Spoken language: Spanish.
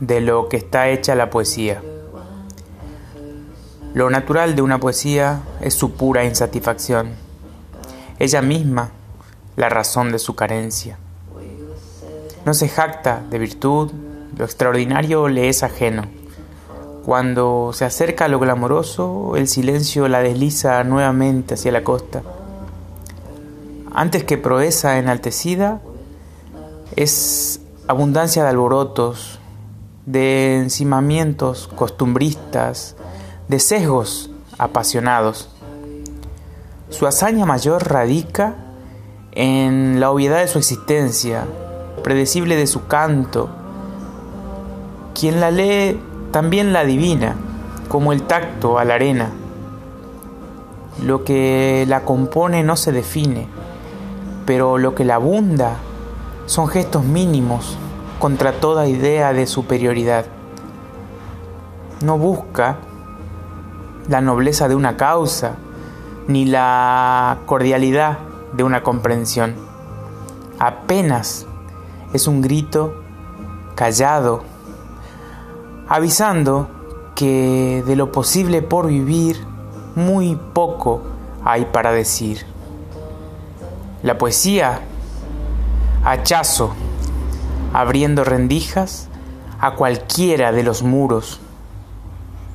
de lo que está hecha la poesía. Lo natural de una poesía es su pura insatisfacción, ella misma la razón de su carencia. No se jacta de virtud, lo extraordinario le es ajeno. Cuando se acerca a lo glamoroso, el silencio la desliza nuevamente hacia la costa. Antes que proeza enaltecida, es abundancia de alborotos, de encimamientos costumbristas, de sesgos apasionados. Su hazaña mayor radica en la obviedad de su existencia, predecible de su canto. Quien la lee también la adivina, como el tacto a la arena. Lo que la compone no se define, pero lo que la abunda son gestos mínimos contra toda idea de superioridad. No busca la nobleza de una causa, ni la cordialidad de una comprensión. Apenas es un grito callado, avisando que de lo posible por vivir muy poco hay para decir. La poesía, hachazo, abriendo rendijas a cualquiera de los muros